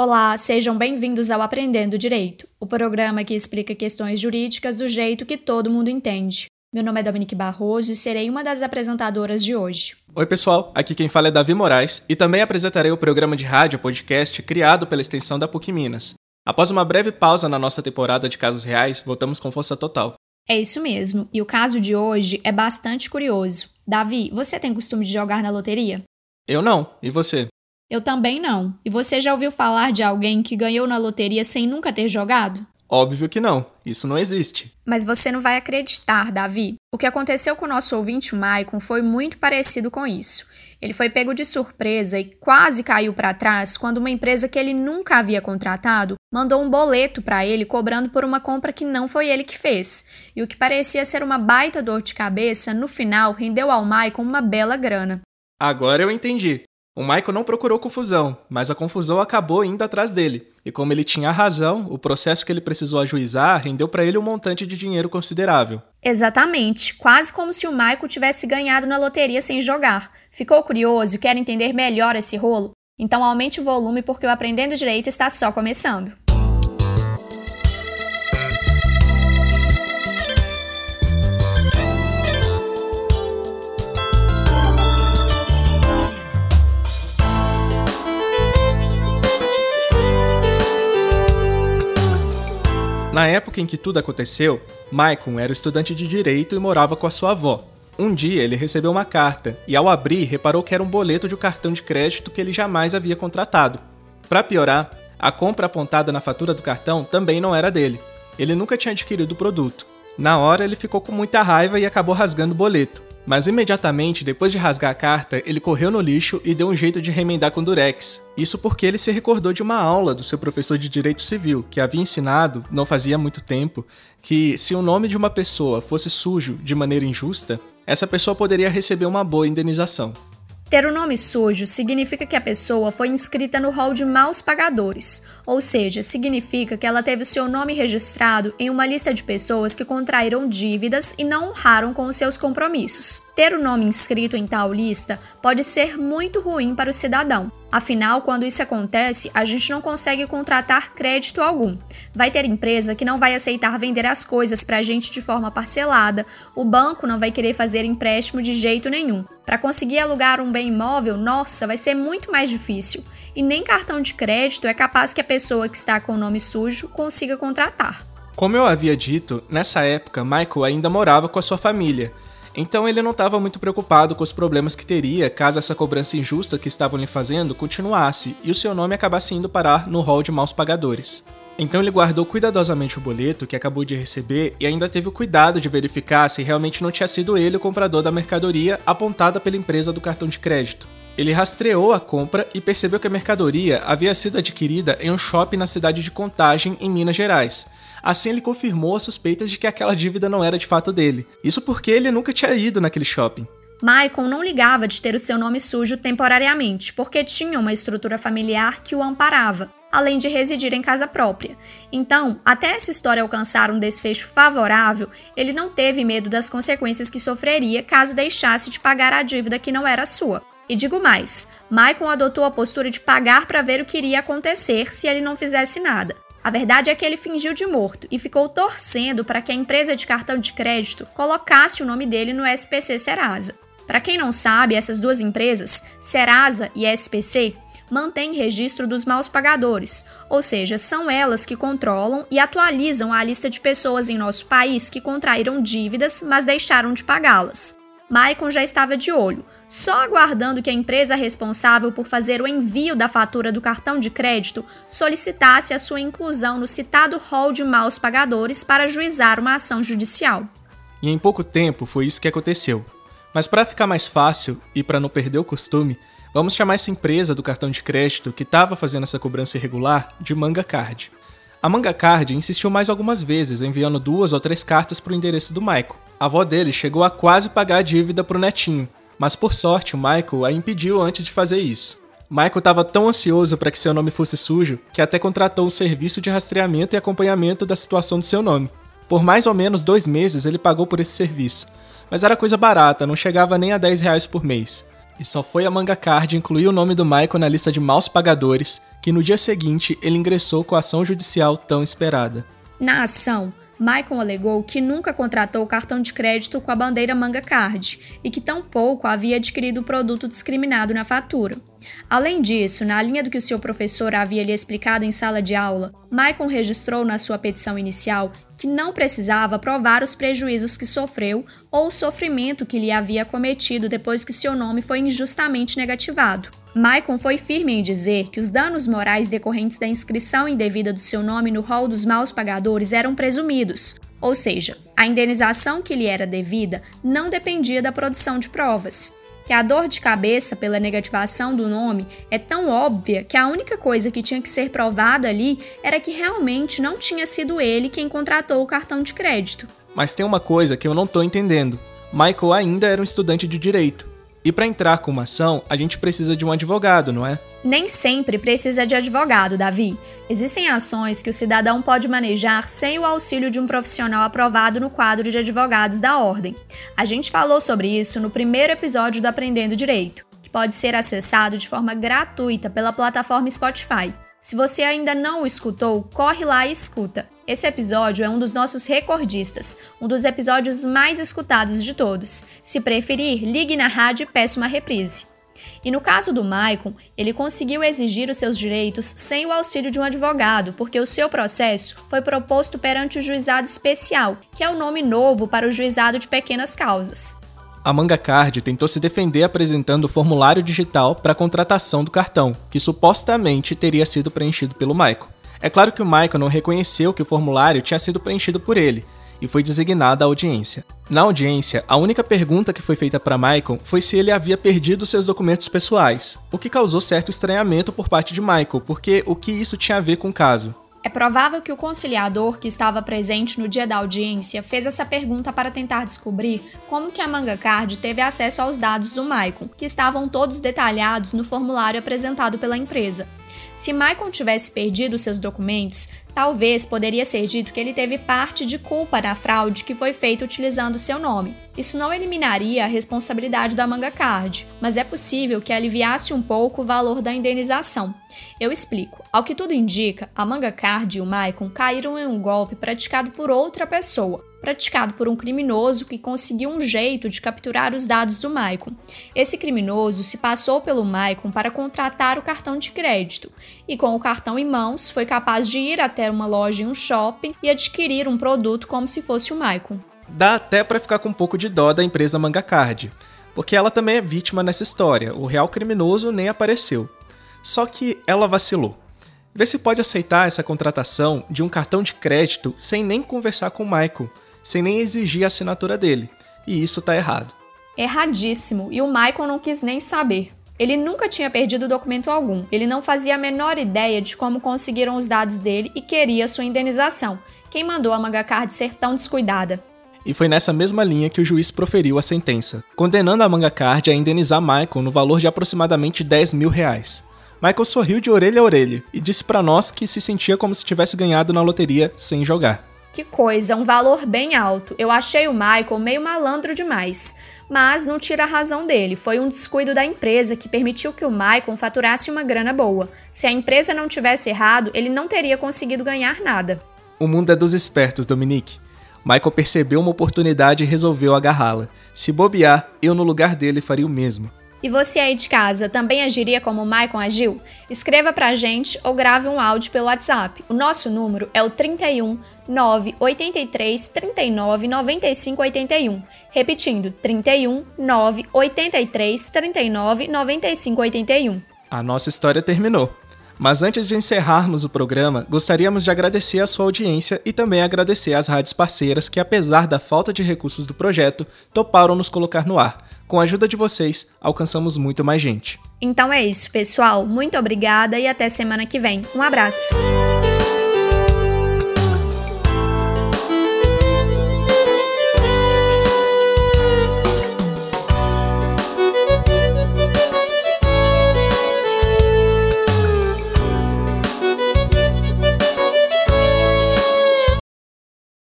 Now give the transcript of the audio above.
Olá, sejam bem-vindos ao Aprendendo Direito, o programa que explica questões jurídicas do jeito que todo mundo entende. Meu nome é Dominique Barroso e serei uma das apresentadoras de hoje. Oi, pessoal, aqui quem fala é Davi Moraes e também apresentarei o programa de rádio podcast criado pela extensão da PUC Minas. Após uma breve pausa na nossa temporada de casos reais, voltamos com força total. É isso mesmo, e o caso de hoje é bastante curioso. Davi, você tem costume de jogar na loteria? Eu não, e você? Eu também não. E você já ouviu falar de alguém que ganhou na loteria sem nunca ter jogado? Óbvio que não. Isso não existe. Mas você não vai acreditar, Davi. O que aconteceu com o nosso ouvinte Maicon foi muito parecido com isso. Ele foi pego de surpresa e quase caiu para trás quando uma empresa que ele nunca havia contratado mandou um boleto para ele cobrando por uma compra que não foi ele que fez. E o que parecia ser uma baita dor de cabeça, no final rendeu ao Maicon uma bela grana. Agora eu entendi. O Michael não procurou confusão, mas a confusão acabou indo atrás dele. E como ele tinha razão, o processo que ele precisou ajuizar rendeu para ele um montante de dinheiro considerável. Exatamente, quase como se o Michael tivesse ganhado na loteria sem jogar. Ficou curioso e quer entender melhor esse rolo? Então aumente o volume porque o Aprendendo Direito está só começando. Na época em que tudo aconteceu, Maicon era estudante de direito e morava com a sua avó. Um dia ele recebeu uma carta e, ao abrir, reparou que era um boleto de um cartão de crédito que ele jamais havia contratado. Para piorar, a compra apontada na fatura do cartão também não era dele. Ele nunca tinha adquirido o produto. Na hora, ele ficou com muita raiva e acabou rasgando o boleto. Mas imediatamente, depois de rasgar a carta, ele correu no lixo e deu um jeito de remendar com durex. Isso porque ele se recordou de uma aula do seu professor de direito civil, que havia ensinado, não fazia muito tempo, que se o nome de uma pessoa fosse sujo de maneira injusta, essa pessoa poderia receber uma boa indenização. Ter o nome sujo significa que a pessoa foi inscrita no rol de maus pagadores, ou seja, significa que ela teve o seu nome registrado em uma lista de pessoas que contraíram dívidas e não honraram com os seus compromissos. Ter o nome inscrito em tal lista pode ser muito ruim para o cidadão. Afinal, quando isso acontece, a gente não consegue contratar crédito algum. Vai ter empresa que não vai aceitar vender as coisas para a gente de forma parcelada, o banco não vai querer fazer empréstimo de jeito nenhum. Para conseguir alugar um bem imóvel, nossa, vai ser muito mais difícil. E nem cartão de crédito é capaz que a pessoa que está com o nome sujo consiga contratar. Como eu havia dito, nessa época Michael ainda morava com a sua família então ele não estava muito preocupado com os problemas que teria caso essa cobrança injusta que estavam lhe fazendo continuasse e o seu nome acabasse indo parar no hall de maus pagadores. Então ele guardou cuidadosamente o boleto que acabou de receber e ainda teve o cuidado de verificar se realmente não tinha sido ele o comprador da mercadoria apontada pela empresa do cartão de crédito. Ele rastreou a compra e percebeu que a mercadoria havia sido adquirida em um shopping na cidade de Contagem, em Minas Gerais, Assim, ele confirmou as suspeitas de que aquela dívida não era de fato dele. Isso porque ele nunca tinha ido naquele shopping. Maicon não ligava de ter o seu nome sujo temporariamente, porque tinha uma estrutura familiar que o amparava, além de residir em casa própria. Então, até essa história alcançar um desfecho favorável, ele não teve medo das consequências que sofreria caso deixasse de pagar a dívida que não era sua. E digo mais, Maicon adotou a postura de pagar para ver o que iria acontecer se ele não fizesse nada. A verdade é que ele fingiu de morto e ficou torcendo para que a empresa de cartão de crédito colocasse o nome dele no SPC Serasa. Para quem não sabe, essas duas empresas, Serasa e SPC, mantêm registro dos maus pagadores, ou seja, são elas que controlam e atualizam a lista de pessoas em nosso país que contraíram dívidas, mas deixaram de pagá-las. Maicon já estava de olho, só aguardando que a empresa responsável por fazer o envio da fatura do cartão de crédito solicitasse a sua inclusão no citado rol de maus pagadores para juizar uma ação judicial. E em pouco tempo foi isso que aconteceu. Mas para ficar mais fácil e para não perder o costume, vamos chamar essa empresa do cartão de crédito que estava fazendo essa cobrança irregular de Manga Card. A Manga Card insistiu mais algumas vezes, enviando duas ou três cartas para o endereço do Michael. A avó dele chegou a quase pagar a dívida para o netinho, mas por sorte o Michael a impediu antes de fazer isso. Michael estava tão ansioso para que seu nome fosse sujo que até contratou um serviço de rastreamento e acompanhamento da situação do seu nome. Por mais ou menos dois meses ele pagou por esse serviço, mas era coisa barata, não chegava nem a 10 reais por mês. E só foi a Manga Card incluir o nome do Michael na lista de maus pagadores que no dia seguinte ele ingressou com a ação judicial tão esperada. Na ação, Michael alegou que nunca contratou o cartão de crédito com a bandeira Manga Card e que tampouco havia adquirido o produto discriminado na fatura. Além disso, na linha do que o seu professor havia lhe explicado em sala de aula, Michael registrou na sua petição inicial que não precisava provar os prejuízos que sofreu ou o sofrimento que lhe havia cometido depois que seu nome foi injustamente negativado. Maicon foi firme em dizer que os danos morais decorrentes da inscrição indevida do seu nome no rol dos maus pagadores eram presumidos, ou seja, a indenização que lhe era devida não dependia da produção de provas que a dor de cabeça pela negativação do nome é tão óbvia que a única coisa que tinha que ser provada ali era que realmente não tinha sido ele quem contratou o cartão de crédito. Mas tem uma coisa que eu não tô entendendo. Michael ainda era um estudante de direito. E para entrar com uma ação, a gente precisa de um advogado, não é? Nem sempre precisa de advogado, Davi. Existem ações que o cidadão pode manejar sem o auxílio de um profissional aprovado no quadro de advogados da ordem. A gente falou sobre isso no primeiro episódio do Aprendendo Direito, que pode ser acessado de forma gratuita pela plataforma Spotify. Se você ainda não o escutou, corre lá e escuta. Esse episódio é um dos nossos recordistas, um dos episódios mais escutados de todos. Se preferir, ligue na rádio e peça uma reprise. E no caso do Maicon, ele conseguiu exigir os seus direitos sem o auxílio de um advogado, porque o seu processo foi proposto perante o juizado especial, que é o nome novo para o juizado de pequenas causas. A Manga Card tentou se defender apresentando o formulário digital para a contratação do cartão, que supostamente teria sido preenchido pelo Michael. É claro que o Michael não reconheceu que o formulário tinha sido preenchido por ele, e foi designada a audiência. Na audiência, a única pergunta que foi feita para Michael foi se ele havia perdido seus documentos pessoais, o que causou certo estranhamento por parte de Michael, porque o que isso tinha a ver com o caso. É provável que o conciliador que estava presente no dia da audiência fez essa pergunta para tentar descobrir como que a Manga Card teve acesso aos dados do Maicon, que estavam todos detalhados no formulário apresentado pela empresa. Se Maicon tivesse perdido seus documentos, talvez poderia ser dito que ele teve parte de culpa na fraude que foi feita utilizando seu nome. Isso não eliminaria a responsabilidade da Manga Card, mas é possível que aliviasse um pouco o valor da indenização. Eu explico. Ao que tudo indica, a Manga Card e o Maicon caíram em um golpe praticado por outra pessoa, praticado por um criminoso que conseguiu um jeito de capturar os dados do Maicon. Esse criminoso se passou pelo Maicon para contratar o cartão de crédito e, com o cartão em mãos, foi capaz de ir até uma loja em um shopping e adquirir um produto como se fosse o Maicon. Dá até para ficar com um pouco de dó da empresa Manga Card, porque ela também é vítima nessa história. O real criminoso nem apareceu. Só que ela vacilou. Vê se pode aceitar essa contratação de um cartão de crédito sem nem conversar com o Michael, sem nem exigir a assinatura dele. E isso tá errado. Erradíssimo, e o Michael não quis nem saber. Ele nunca tinha perdido documento algum, ele não fazia a menor ideia de como conseguiram os dados dele e queria sua indenização. Quem mandou a Manga Card ser tão descuidada? E foi nessa mesma linha que o juiz proferiu a sentença, condenando a Manga Card a indenizar Michael no valor de aproximadamente 10 mil reais. Michael sorriu de orelha a orelha e disse para nós que se sentia como se tivesse ganhado na loteria sem jogar. Que coisa, um valor bem alto. Eu achei o Michael meio malandro demais. Mas não tira a razão dele, foi um descuido da empresa que permitiu que o Michael faturasse uma grana boa. Se a empresa não tivesse errado, ele não teria conseguido ganhar nada. O mundo é dos espertos, Dominique. Michael percebeu uma oportunidade e resolveu agarrá-la. Se bobear, eu no lugar dele faria o mesmo. E você aí de casa também agiria como o Maicon agiu? Escreva pra gente ou grave um áudio pelo WhatsApp. O nosso número é o 31 983 39 95 81. Repetindo, 31 983 39 95 81. A nossa história terminou. Mas antes de encerrarmos o programa, gostaríamos de agradecer a sua audiência e também agradecer às rádios parceiras que, apesar da falta de recursos do projeto, toparam nos colocar no ar. Com a ajuda de vocês, alcançamos muito mais gente. Então é isso, pessoal. Muito obrigada e até semana que vem. Um abraço.